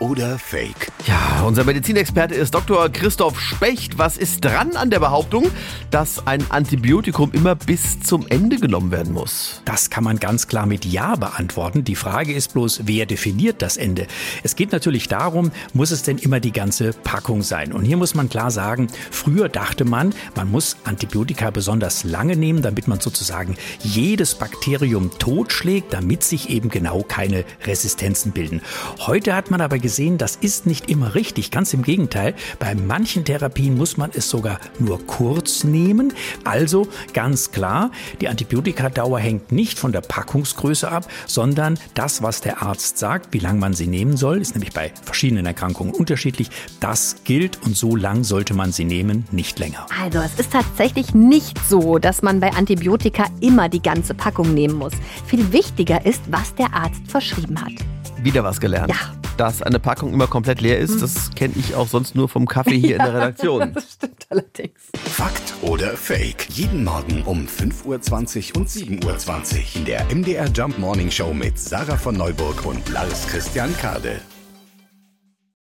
oder Fake? Ja, unser Medizinexperte ist Dr. Christoph Specht. Was ist dran an der Behauptung, dass ein Antibiotikum immer bis zum Ende genommen werden muss? Das kann man ganz klar mit Ja beantworten. Die Frage ist bloß, wer definiert das Ende? Es geht natürlich darum, muss es denn immer die ganze Packung sein? Und hier muss man klar sagen, früher dachte man, man muss Antibiotika besonders lange nehmen, damit man sozusagen jedes Bakterium totschlägt, damit sich eben genau keine Resistenzen bilden. Heute hat man aber gesehen, gesehen, das ist nicht immer richtig. Ganz im Gegenteil. Bei manchen Therapien muss man es sogar nur kurz nehmen. Also ganz klar, die Antibiotikadauer hängt nicht von der Packungsgröße ab, sondern das, was der Arzt sagt, wie lange man sie nehmen soll, ist nämlich bei verschiedenen Erkrankungen unterschiedlich. Das gilt und so lang sollte man sie nehmen, nicht länger. Also es ist tatsächlich nicht so, dass man bei Antibiotika immer die ganze Packung nehmen muss. Viel wichtiger ist, was der Arzt verschrieben hat. Wieder was gelernt. Ja dass eine Packung immer komplett leer ist. Das kenne ich auch sonst nur vom Kaffee hier ja, in der Redaktion. Das stimmt allerdings. Fakt oder Fake? Jeden Morgen um 5.20 Uhr und 7.20 Uhr in der MDR Jump Morning Show mit Sarah von Neuburg und Lars Christian Kade.